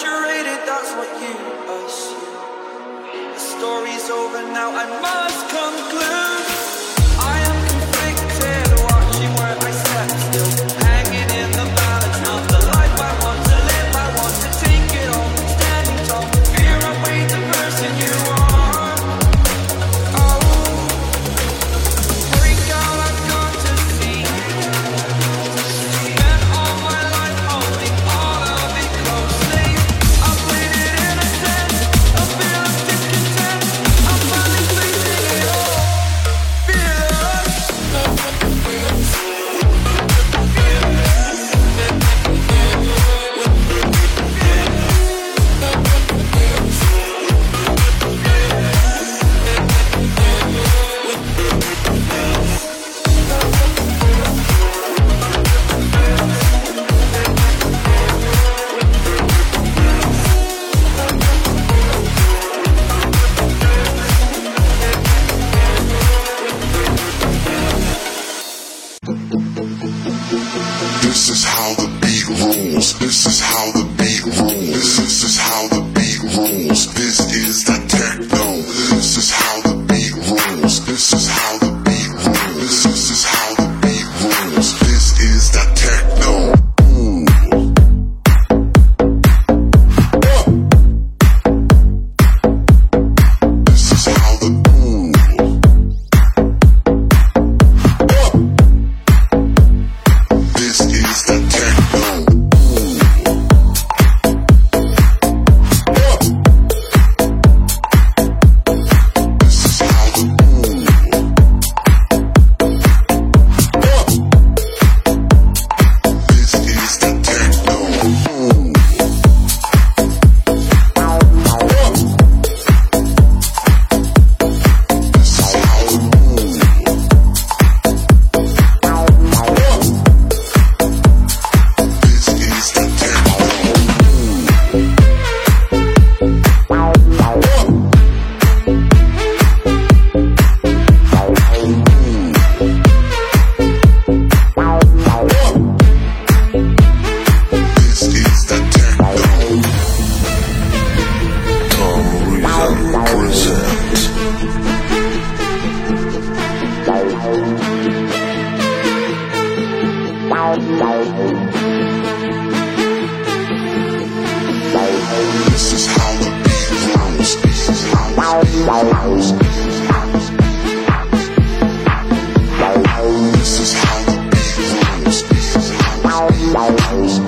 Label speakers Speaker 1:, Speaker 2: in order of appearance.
Speaker 1: That's what you assume. The story's over now, I must conclude.
Speaker 2: is how the This is how the beat rolls. This is how the beat rolls. This is how the beat rolls. This is how.